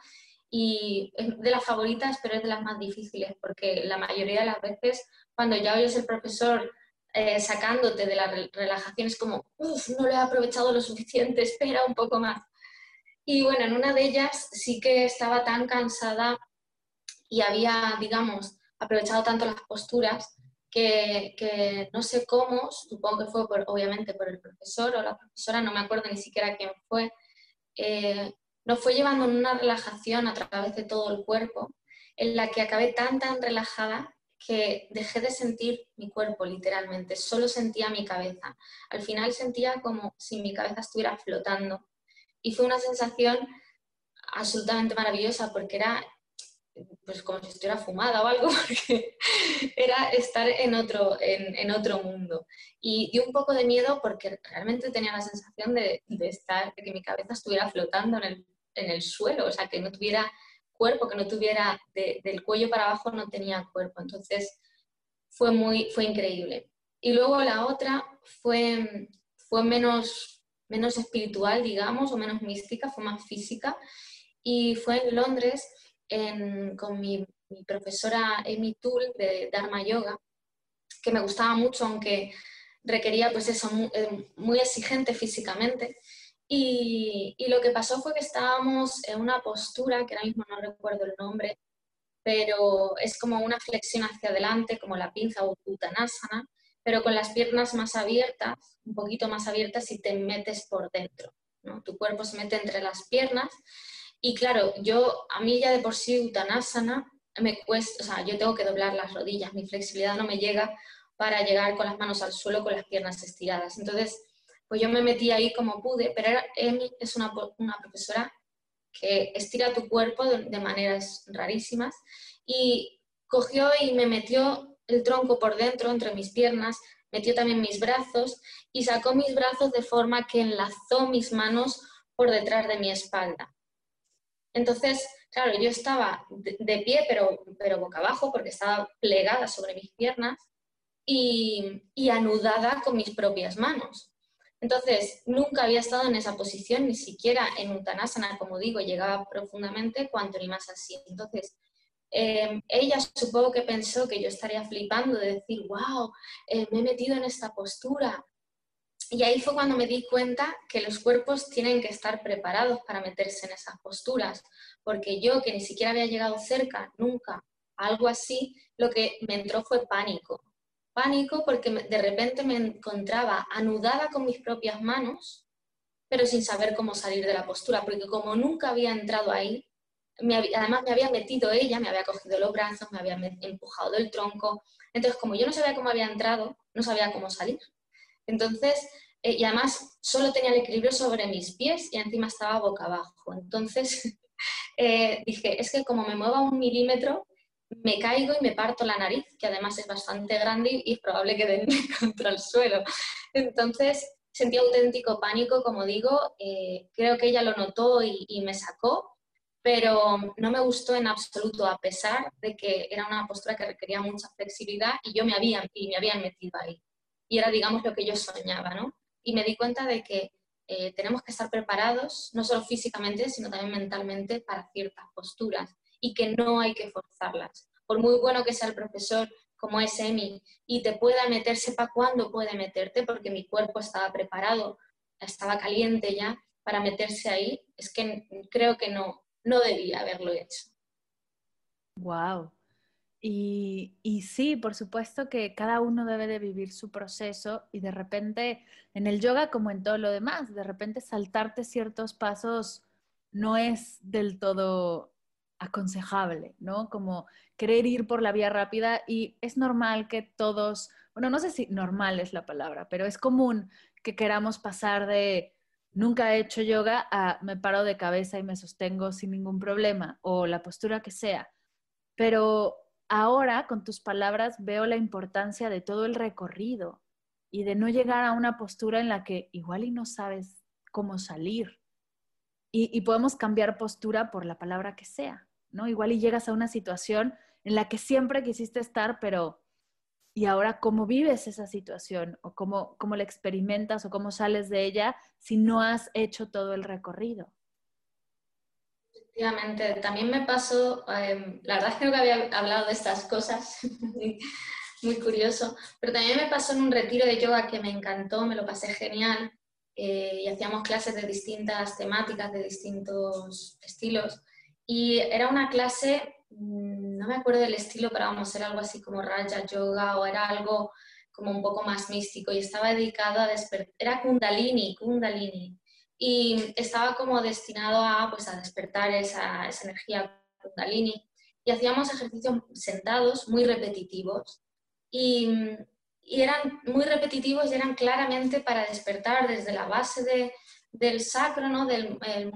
y es de las favoritas, pero es de las más difíciles, porque la mayoría de las veces cuando ya oyes el profesor eh, sacándote de la relajación es como, uff, no lo he aprovechado lo suficiente, *laughs* espera un poco más. Y bueno, en una de ellas sí que estaba tan cansada y había, digamos, aprovechado tanto las posturas que, no sé cómo, supongo que fue por, obviamente por el profesor o la profesora, no me acuerdo ni siquiera quién fue, eh, nos fue llevando en una relajación a través de todo el cuerpo, en la que acabé tan, tan relajada que dejé de sentir mi cuerpo literalmente, solo sentía mi cabeza. Al final sentía como si mi cabeza estuviera flotando y fue una sensación absolutamente maravillosa porque era pues como si estuviera fumada o algo, *laughs* porque era estar en otro, en, otro mundo. Y dio un poco de miedo porque realmente tenía la sensación de, estar, de que mi cabeza estuviera flotando en el, en el, suelo, o sea, que no tuviera cuerpo, que no tuviera, del cuello para abajo no tenía cuerpo. Entonces fue, muy, fue increíble. Y luego la otra fue, fue menos, menos espiritual, digamos, o menos mística, fue más física. Y fue en Londres con mi, profesora Amy Tool de Dharma Yoga, que me gustaba mucho, aunque requería pues eso, eh, muy exigente físicamente. Y, lo que pasó fue que estábamos en una postura, que ahora mismo no recuerdo el nombre, pero es como una flexión hacia adelante, como la pinza o Uttanasana, pero con las piernas más abiertas, un poquito más abiertas y te metes por dentro. Tu cuerpo se mete entre las piernas. Y claro, yo, a mí ya de por sí Uttanasana me cuesta, o sea, yo tengo que doblar las rodillas, mi flexibilidad no me llega para llegar con las manos al suelo con las piernas estiradas. Entonces, pues yo me metí ahí como pude, pero Emi es una, una profesora que estira tu cuerpo de, maneras rarísimas y cogió y me metió el tronco por dentro entre mis piernas, metió también mis brazos y sacó mis brazos de forma que enlazó mis manos por detrás de mi espalda. Entonces, claro, yo estaba de, pie, pero, pero boca abajo, porque estaba plegada sobre mis piernas y anudada con mis propias manos. Entonces, nunca había estado en esa posición, ni siquiera en Uttanasana, como digo, llegaba profundamente, cuanto ni más así. Entonces, eh, ella supongo que pensó que yo estaría flipando de decir, wow, eh, me he metido en esta postura. Y ahí fue cuando me di cuenta que los cuerpos tienen que estar preparados para meterse en esas posturas, porque yo, que ni siquiera había llegado cerca, nunca, algo así, lo que me entró fue pánico pánico porque de repente me encontraba anudada con mis propias manos, pero sin saber cómo salir de la postura, porque como nunca había entrado ahí, además me había metido ella, me había cogido los brazos, me había empujado del tronco, entonces como yo no sabía cómo había entrado, no sabía cómo salir. Entonces, eh, y además solo tenía el equilibrio sobre mis pies y encima estaba boca abajo. Entonces *laughs* eh, dije, es que como me mueva un milímetro, me caigo y me parto la nariz, que además es bastante grande y es probable que den *laughs* contra el suelo. Entonces sentí auténtico pánico, como digo, eh, creo que ella lo notó y, me sacó, pero no me gustó en absoluto, a pesar de que era una postura que requería mucha flexibilidad y yo me había, y me habían metido ahí. Y era, digamos, lo que yo soñaba, ¿no? Y me di cuenta de que eh, tenemos que estar preparados, no solo físicamente, sino también mentalmente, para ciertas posturas y que no hay que forzarlas. Por muy bueno que sea el profesor, como es Emi, y te pueda meter, sepa cuándo puede meterte, porque mi cuerpo estaba preparado, estaba caliente ya para meterse ahí, es que creo que no, no debía haberlo hecho. Wow. Y, y, sí, por supuesto que cada uno debe de vivir su proceso y de repente en el yoga como en todo lo demás, de repente saltarte ciertos pasos no es del todo aconsejable, ¿no? Como querer ir por la vía rápida y es normal que todos, bueno, no sé si normal es la palabra, pero es común que queramos pasar de nunca he hecho yoga a me paro de cabeza y me sostengo sin ningún problema o la postura que sea. Pero ahora con tus palabras veo la importancia de todo el recorrido y de no llegar a una postura en la que igual y no sabes cómo salir. Y, podemos cambiar postura por la palabra que sea, ¿no? Igual y llegas a una situación en la que siempre quisiste estar, pero ¿y ahora cómo vives esa situación? ¿O cómo, cómo la experimentas o cómo sales de ella si no has hecho todo el recorrido? Efectivamente, también me pasó, em, la verdad es que había hablado de estas cosas, *laughs* muy curioso, pero también me pasó en un retiro de yoga que me encantó, me lo pasé genial, eh, y hacíamos clases de distintas temáticas, de distintos estilos. Y era una clase, mm, no me acuerdo del estilo, pero vamos, era algo así como Raja Yoga o era algo como un poco más místico y estaba dedicado a despertar, era Kundalini, Kundalini. Y estaba como destinado a, pues, a despertar esa, esa energía Kundalini. Y hacíamos ejercicios sentados muy repetitivos. Y, y eran muy repetitivos y eran claramente para despertar desde la base del sacro, ¿no? del el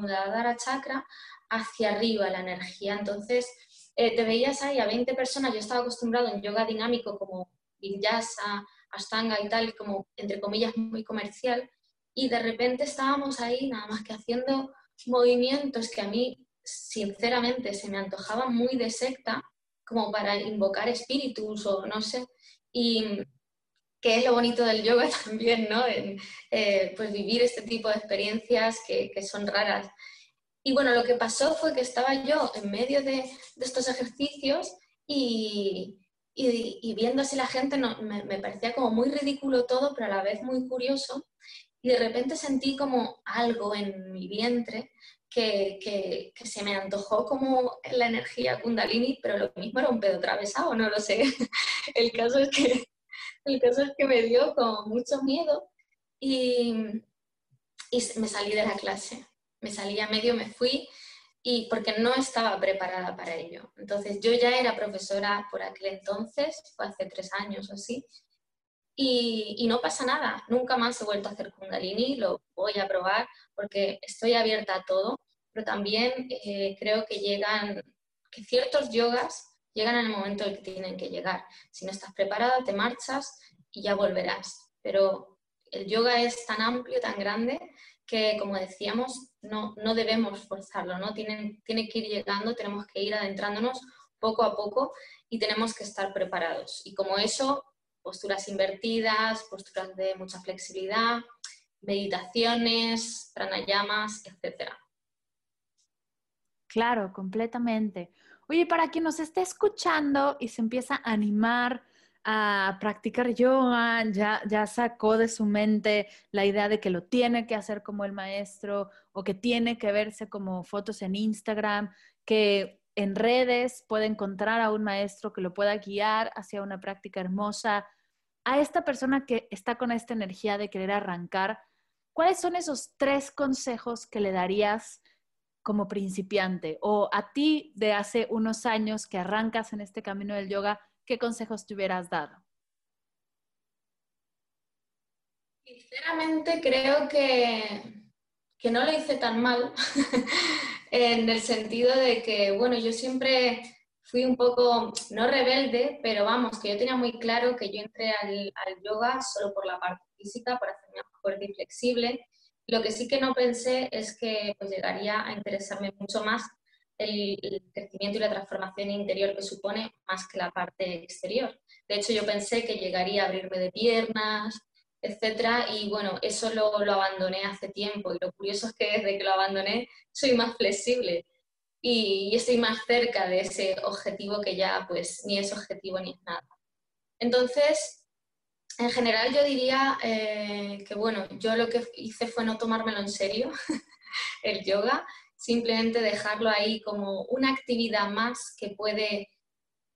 chakra, hacia arriba la energía. Entonces, eh, te veías ahí a 20 personas, yo estaba acostumbrado en yoga dinámico como vinyasa, ashtanga y tal, como entre comillas muy comercial, y de repente estábamos ahí nada más que haciendo movimientos que a mí sinceramente se me antojaban muy de secta, como para invocar espíritus o no sé, y, que es lo bonito del yoga *laughs* también, ¿no? Eh, pues vivir este tipo de experiencias que, son raras. Y bueno, lo que pasó fue que estaba yo en medio de, estos ejercicios y, y, viendo así la gente me, parecía como muy ridículo todo, pero a la vez muy curioso. Y de repente sentí como algo en mi vientre que, que, que, se me antojó como la energía kundalini, pero lo mismo era un pedo atravesado, no lo sé. *laughs* El caso es que el caso es que me dio como mucho miedo y, y me salí de la clase. Me salí a medio, me fui y porque no estaba preparada para ello. Entonces yo ya era profesora por aquel entonces, fue hace tres años o así, y, y, no pasa nada, nunca más he vuelto a hacer kundalini, lo voy a probar porque estoy abierta a todo, pero también eh, creo que llegan, que ciertos yogas llegan en el momento en el que tienen que llegar. Si no estás preparada, te marchas y ya volverás. Pero el yoga es tan amplio, tan grande, que como decíamos, no, no debemos forzarlo, ¿no? Tiene que ir llegando, tenemos que ir adentrándonos poco a poco y tenemos que estar preparados. Y como eso, posturas invertidas, posturas de mucha flexibilidad, meditaciones, pranayamas, etc. Claro, completamente. Oye, para quien nos esté escuchando y se empieza a animar a practicar yoga, ya, ya sacó de su mente la idea de que lo tiene que hacer como el maestro o que tiene que verse como fotos en Instagram, que en redes puede encontrar a un maestro que lo pueda guiar hacia una práctica hermosa. A esta persona que está con esta energía de querer arrancar, ¿cuáles son esos tres consejos que le darías como principiante o a ti de hace unos años que arrancas en este camino del yoga, ¿qué consejos te hubieras dado? Sinceramente creo que, que no lo hice tan mal, *laughs* en el sentido de que, bueno, yo siempre fui un poco, no rebelde, pero vamos, que yo tenía muy claro que yo entré al, al yoga solo por la parte física, para hacerme más fuerte y flexible, lo que sí que no pensé es que pues, llegaría a interesarme mucho más el, crecimiento y la transformación interior que supone más que la parte exterior. De hecho, yo pensé que llegaría a abrirme de piernas, etcétera, y bueno, eso lo, lo abandoné hace tiempo. Y lo curioso es que desde que lo abandoné soy más flexible y, y estoy más cerca de ese objetivo que ya pues ni es objetivo ni es nada. Entonces, en general yo diría eh, que, bueno, yo lo que hice fue no tomármelo en serio, *laughs* el yoga, simplemente dejarlo ahí como una actividad más que puede,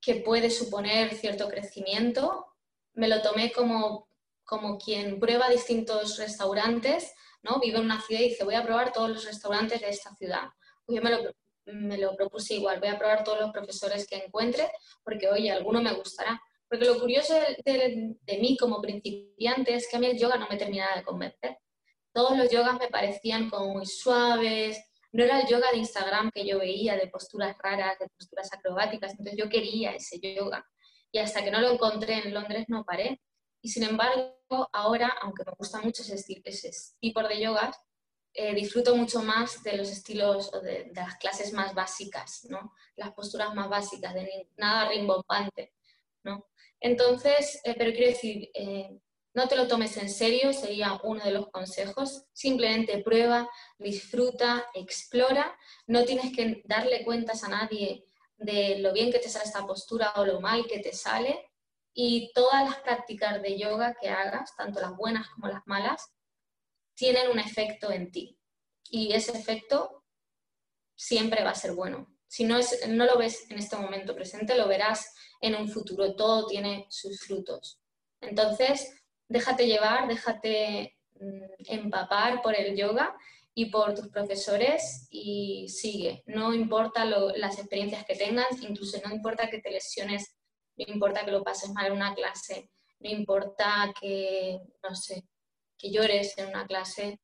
que puede suponer cierto crecimiento. Me lo tomé como, como quien prueba distintos restaurantes, ¿no? Vive en una ciudad y dice, voy a probar todos los restaurantes de esta ciudad. Pues yo me lo, me lo propuse igual, voy a probar todos los profesores que encuentre, porque, oye, alguno me gustará porque lo curioso de, mí como principiante es que a mí el yoga no me terminaba de convencer. Todos los yogas me parecían como muy suaves, no era el yoga de Instagram que yo veía de posturas raras, de posturas acrobáticas, entonces yo quería ese yoga. Y hasta que no lo encontré en Londres no paré. Y sin embargo, ahora, aunque me gusta mucho ese, ese tipo de yogas, eh, disfruto mucho más de los estilos o de, las clases más básicas, ¿no? Las posturas más básicas, de nada rimbombante, ¿no? Entonces, eh, pero quiero decir, eh, no te lo tomes en serio, sería uno de los consejos. Simplemente prueba, disfruta, explora. No tienes que darle cuentas a nadie de lo bien que te sale esta postura o lo mal que te sale. Y todas las prácticas de yoga que hagas, tanto las buenas como las malas, tienen un efecto en ti. Y ese efecto siempre va a ser bueno. Si no, es, no lo ves en este momento presente, lo verás en un futuro. Todo tiene sus frutos. Entonces, déjate llevar, déjate mm, empapar por el yoga y por tus profesores y sigue. No importa las experiencias que tengas, incluso no importa que te lesiones, no importa que lo pases mal en una clase, no importa que, no sé, que llores en una clase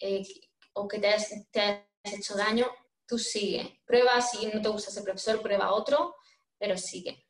eh, o que te hayas, hecho daño, tú sigue. Prueba, si no te gusta ese profesor, prueba otro, pero sigue.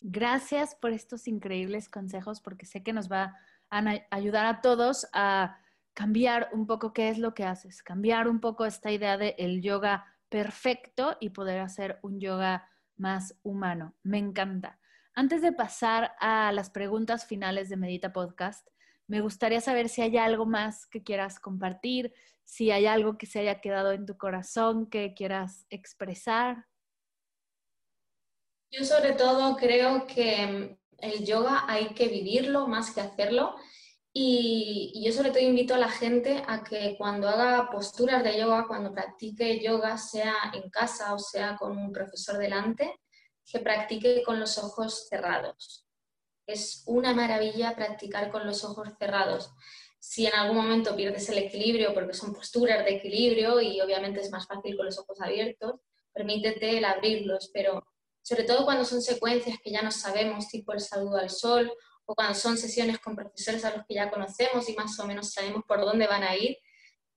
Gracias por estos increíbles consejos porque sé que nos va a ayudar a todos a cambiar un poco qué es lo que haces, cambiar un poco esta idea de el yoga perfecto y poder hacer un yoga más humano. Me encanta. Antes de pasar a las preguntas finales de Medita Podcast, me gustaría saber si hay algo más que quieras compartir, si hay algo que se haya quedado en tu corazón que quieras expresar. Yo sobre todo creo que el yoga hay que vivirlo más que hacerlo. Y, yo sobre todo invito a la gente a que cuando haga posturas de yoga, cuando practique yoga, sea en casa o sea con un profesor delante, que practique con los ojos cerrados es una maravilla practicar con los ojos cerrados. Si en algún momento pierdes el equilibrio, porque son posturas de equilibrio y obviamente es más fácil con los ojos abiertos, permítete el abrirlos, pero sobre todo cuando son secuencias que ya no sabemos, tipo el saludo al sol, o cuando son sesiones con profesores a los que ya conocemos y más o menos sabemos por dónde van a ir,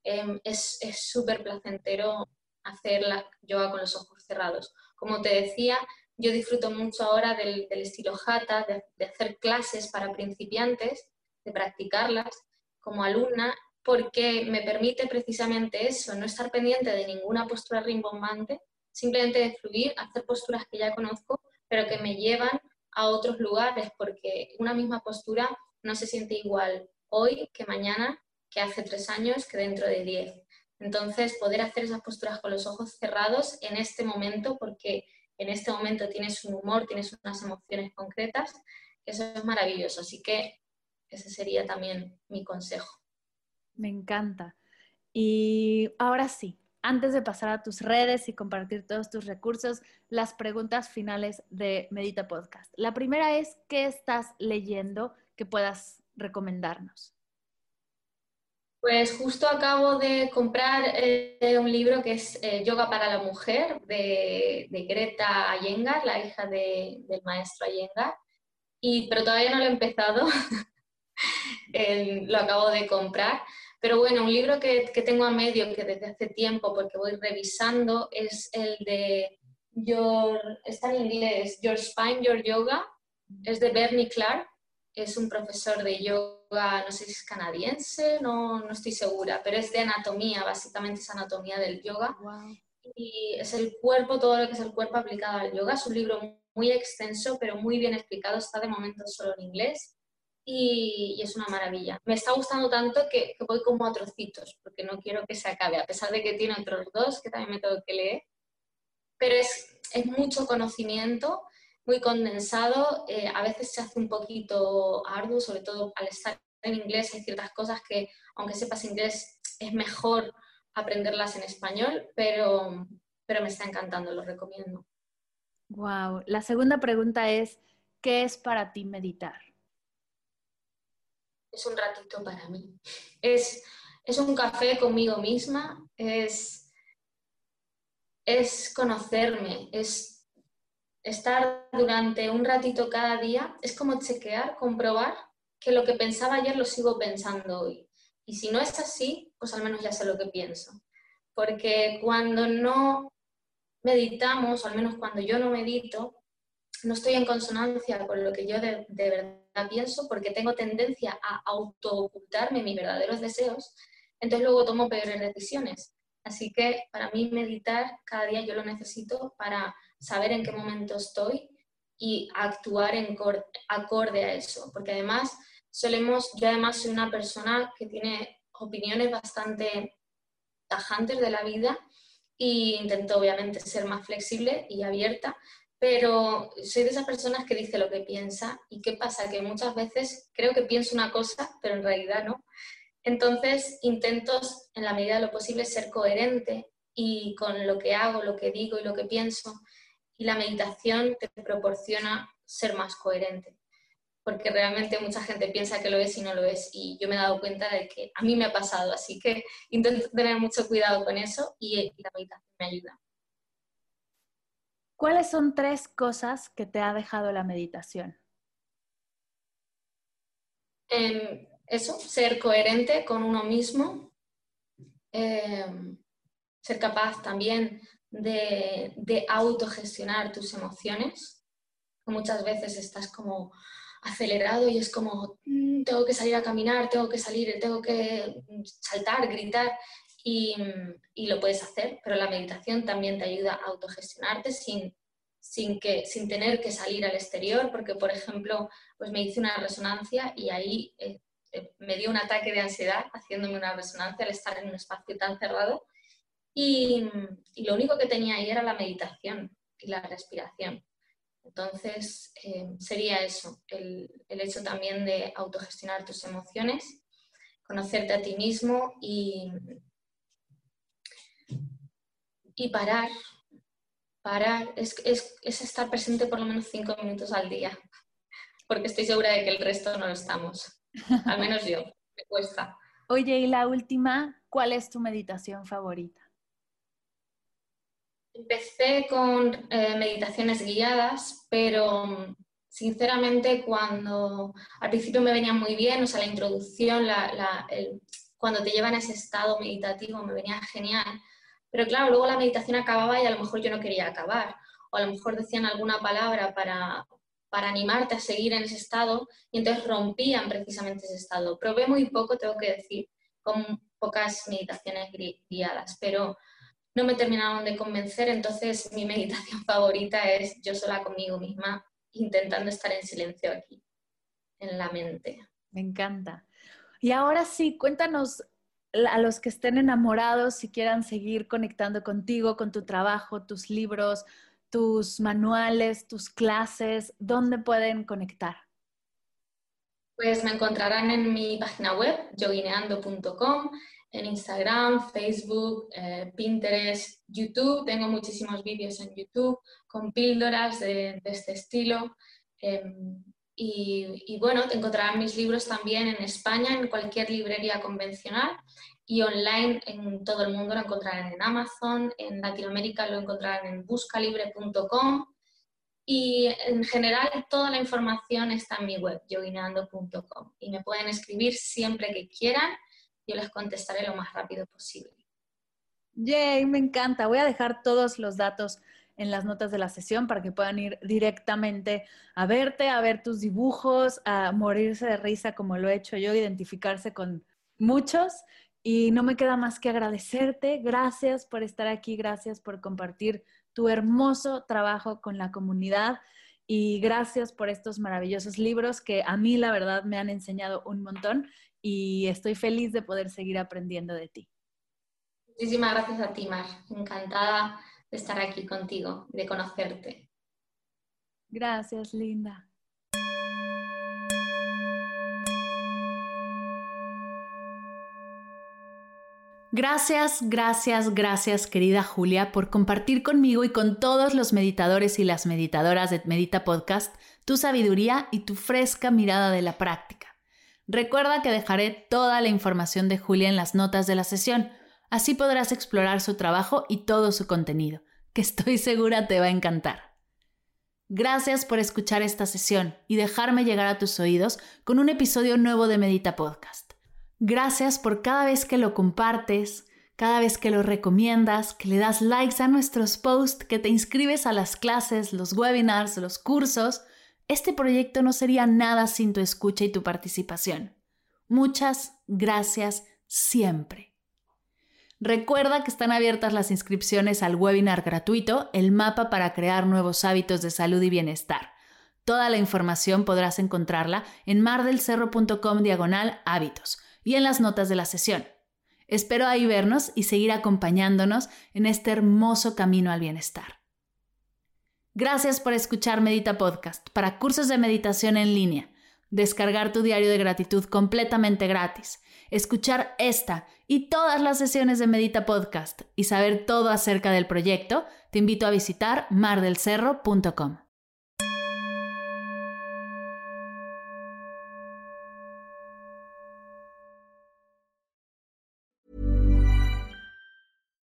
em, es súper placentero hacer la yoga con los ojos cerrados. Como te decía, yo disfruto mucho ahora del, estilo Hatha, de, hacer clases para principiantes, de practicarlas como alumna, porque me permite precisamente eso, no estar pendiente de ninguna postura rimbombante, simplemente de fluir, hacer posturas que ya conozco, pero que me llevan a otros lugares, porque una misma postura no se siente igual hoy que mañana, que hace tres años, que dentro de diez. Entonces, poder hacer esas posturas con los ojos cerrados en este momento, porque en este momento tienes un humor, tienes unas emociones concretas, eso es maravilloso. Así que ese sería también mi consejo. Me encanta. Y ahora sí, antes de pasar a tus redes y compartir todos tus recursos, las preguntas finales de Medita Podcast. La primera es, ¿qué estás leyendo que puedas recomendarnos? Pues justo acabo de comprar eh, un libro que es eh, Yoga para la Mujer de, Greta Ayengar, la hija del maestro Ayengar, y, pero todavía no lo he empezado, *laughs* lo acabo de comprar. Pero bueno, un libro que, que, tengo a medio, que desde hace tiempo, porque voy revisando, es el de Your, está en inglés, Your Spine, Your Yoga, es de Bernie Clark, es un profesor de yoga, no sé si es canadiense, no, no estoy segura, pero es de anatomía, básicamente es anatomía del yoga. Y es el cuerpo, todo lo que es el cuerpo aplicado al yoga. Es un libro muy extenso, pero muy bien explicado. Está de momento solo en inglés y, es una maravilla. Me está gustando tanto que, voy como a trocitos, porque no quiero que se acabe, a pesar de que tiene otros dos que también me tengo que leer. Pero es, es mucho conocimiento muy condensado, eh, a veces se hace un poquito arduo, sobre todo al estar en inglés hay ciertas cosas que, aunque sepas inglés, es mejor aprenderlas en español, pero, pero me está encantando, lo recomiendo. Wow. La segunda pregunta es, ¿qué es para ti meditar? Es un ratito para mí. Es, es un café conmigo misma, es, es conocerme, es estar durante un ratito cada día es como chequear, comprobar que lo que pensaba ayer lo sigo pensando hoy. Y si no es así, pues al menos ya sé lo que pienso. Porque cuando no meditamos, al menos cuando yo no medito, no estoy en consonancia con lo que yo de, pienso porque tengo tendencia a auto-ocultarme mis verdaderos deseos, entonces luego tomo peores decisiones. Así que para mí meditar cada día yo lo necesito para saber en qué momento estoy y actuar en acorde a eso, porque además solemos, yo además soy una persona que tiene opiniones bastante tajantes de la vida e intento obviamente ser más flexible y abierta, pero soy de esas personas que dice lo que piensa y qué pasa, que muchas veces creo que pienso una cosa, pero en realidad no. Entonces intento en la medida de lo posible ser coherente y con lo que hago, lo que digo y lo que pienso y la meditación te proporciona ser más coherente, porque realmente mucha gente piensa que lo es y no lo es, y yo me he dado cuenta de que a mí me ha pasado, así que intento tener mucho cuidado con eso y la meditación me ayuda. ¿Cuáles son tres cosas que te ha dejado la meditación? Em, eso, ser coherente con uno mismo, em, ser capaz también de, autogestionar tus emociones. Muchas veces estás como acelerado y es como, mm, tengo que salir a caminar, tengo que salir, tengo que saltar, gritar y, lo puedes hacer, pero la meditación también te ayuda a autogestionarte sin, sin, que, sin tener que salir al exterior, porque por ejemplo, pues me hice una resonancia y ahí eh, eh, me dio un ataque de ansiedad haciéndome una resonancia al estar en un espacio tan cerrado y, lo único que tenía ahí era la meditación y la respiración. Entonces, eh, sería eso, el, hecho también de autogestionar tus emociones, conocerte a ti mismo y, y parar. Parar es, es, es, estar presente por lo menos cinco minutos al día, porque estoy segura de que el resto no lo estamos. Al menos yo, me cuesta. Oye, y la última, ¿cuál es tu meditación favorita? Empecé con eh, meditaciones guiadas, pero sinceramente cuando al principio me venía muy bien, o sea, la introducción, cuando te llevan a ese estado meditativo me venía genial, pero claro, luego la meditación acababa y a lo mejor yo no quería acabar, o a lo mejor decían alguna palabra para, para animarte a seguir en ese estado y entonces rompían precisamente ese estado. Probé muy poco, tengo que decir, con pocas meditaciones guiadas, pero no me terminaron de convencer, entonces *laughs* mi meditación *laughs* favorita es yo sola conmigo misma, intentando estar en silencio aquí, en la mente. Me encanta. Y ahora sí, cuéntanos a los que estén enamorados, si quieran seguir conectando contigo, con tu trabajo, tus libros, tus manuales, tus clases, ¿dónde pueden conectar? Pues me encontrarán en mi página web, yoguineando.com, en Instagram, Facebook, eh, Pinterest, YouTube. Tengo muchísimos vídeos en YouTube con píldoras de, este estilo. Em, y, bueno, te encontrarán mis libros también en España, en cualquier librería convencional y online en todo el mundo lo encontrarán en Amazon, en Latinoamérica lo encontrarán en buscalibre.com y en general toda la información está en mi web, yoguineando.com y me pueden escribir siempre que quieran yo les contestaré lo más rápido posible. Yay, me encanta. Voy a dejar todos los datos en las notas de la sesión para que puedan ir directamente a verte, a ver tus dibujos, a morirse de risa como lo he hecho yo, identificarse con muchos. Y no me queda más que agradecerte. Gracias por estar aquí, gracias por compartir tu hermoso trabajo con la comunidad y gracias por estos maravillosos libros que a mí la verdad me han enseñado un montón y estoy feliz de poder seguir aprendiendo de ti. Muchísimas gracias a ti, Mar. Encantada de estar aquí contigo, de conocerte. Gracias, Linda. Gracias, gracias, gracias querida Julia por compartir conmigo y con todos los meditadores y las meditadoras de Medita Podcast tu sabiduría y tu fresca mirada de la práctica. Recuerda que dejaré toda la información de Julia en las notas de la sesión, así podrás explorar su trabajo y todo su contenido, que estoy segura te va a encantar. Gracias por escuchar esta sesión y dejarme llegar a tus oídos con un episodio nuevo de Medita Podcast. Gracias por cada vez que lo compartes, cada vez que lo recomiendas, que le das likes a nuestros posts, que te inscribes a las clases, los webinars, los cursos Este proyecto no sería nada sin tu escucha y tu participación. Muchas gracias siempre. Recuerda que están abiertas las inscripciones al webinar gratuito El mapa para crear nuevos hábitos de salud y bienestar. Toda la información podrás encontrarla en mardelcerro.com diagonal hábitos y en las notas de la sesión. Espero ahí vernos y seguir acompañándonos en este hermoso camino al bienestar. Gracias por escuchar Medita Podcast para cursos de meditación en línea, descargar tu diario de gratitud completamente gratis, escuchar esta y todas las sesiones de Medita Podcast y saber todo acerca del proyecto, te invito a visitar mardelcerro.com.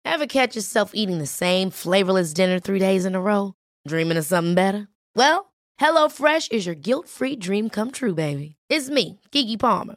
Ever catch yourself eating the same flavorless dinner three days in a row? Dreaming of something better? Well, HelloFresh is your guilt-free dream come true, baby. It's me, Kiki Palmer.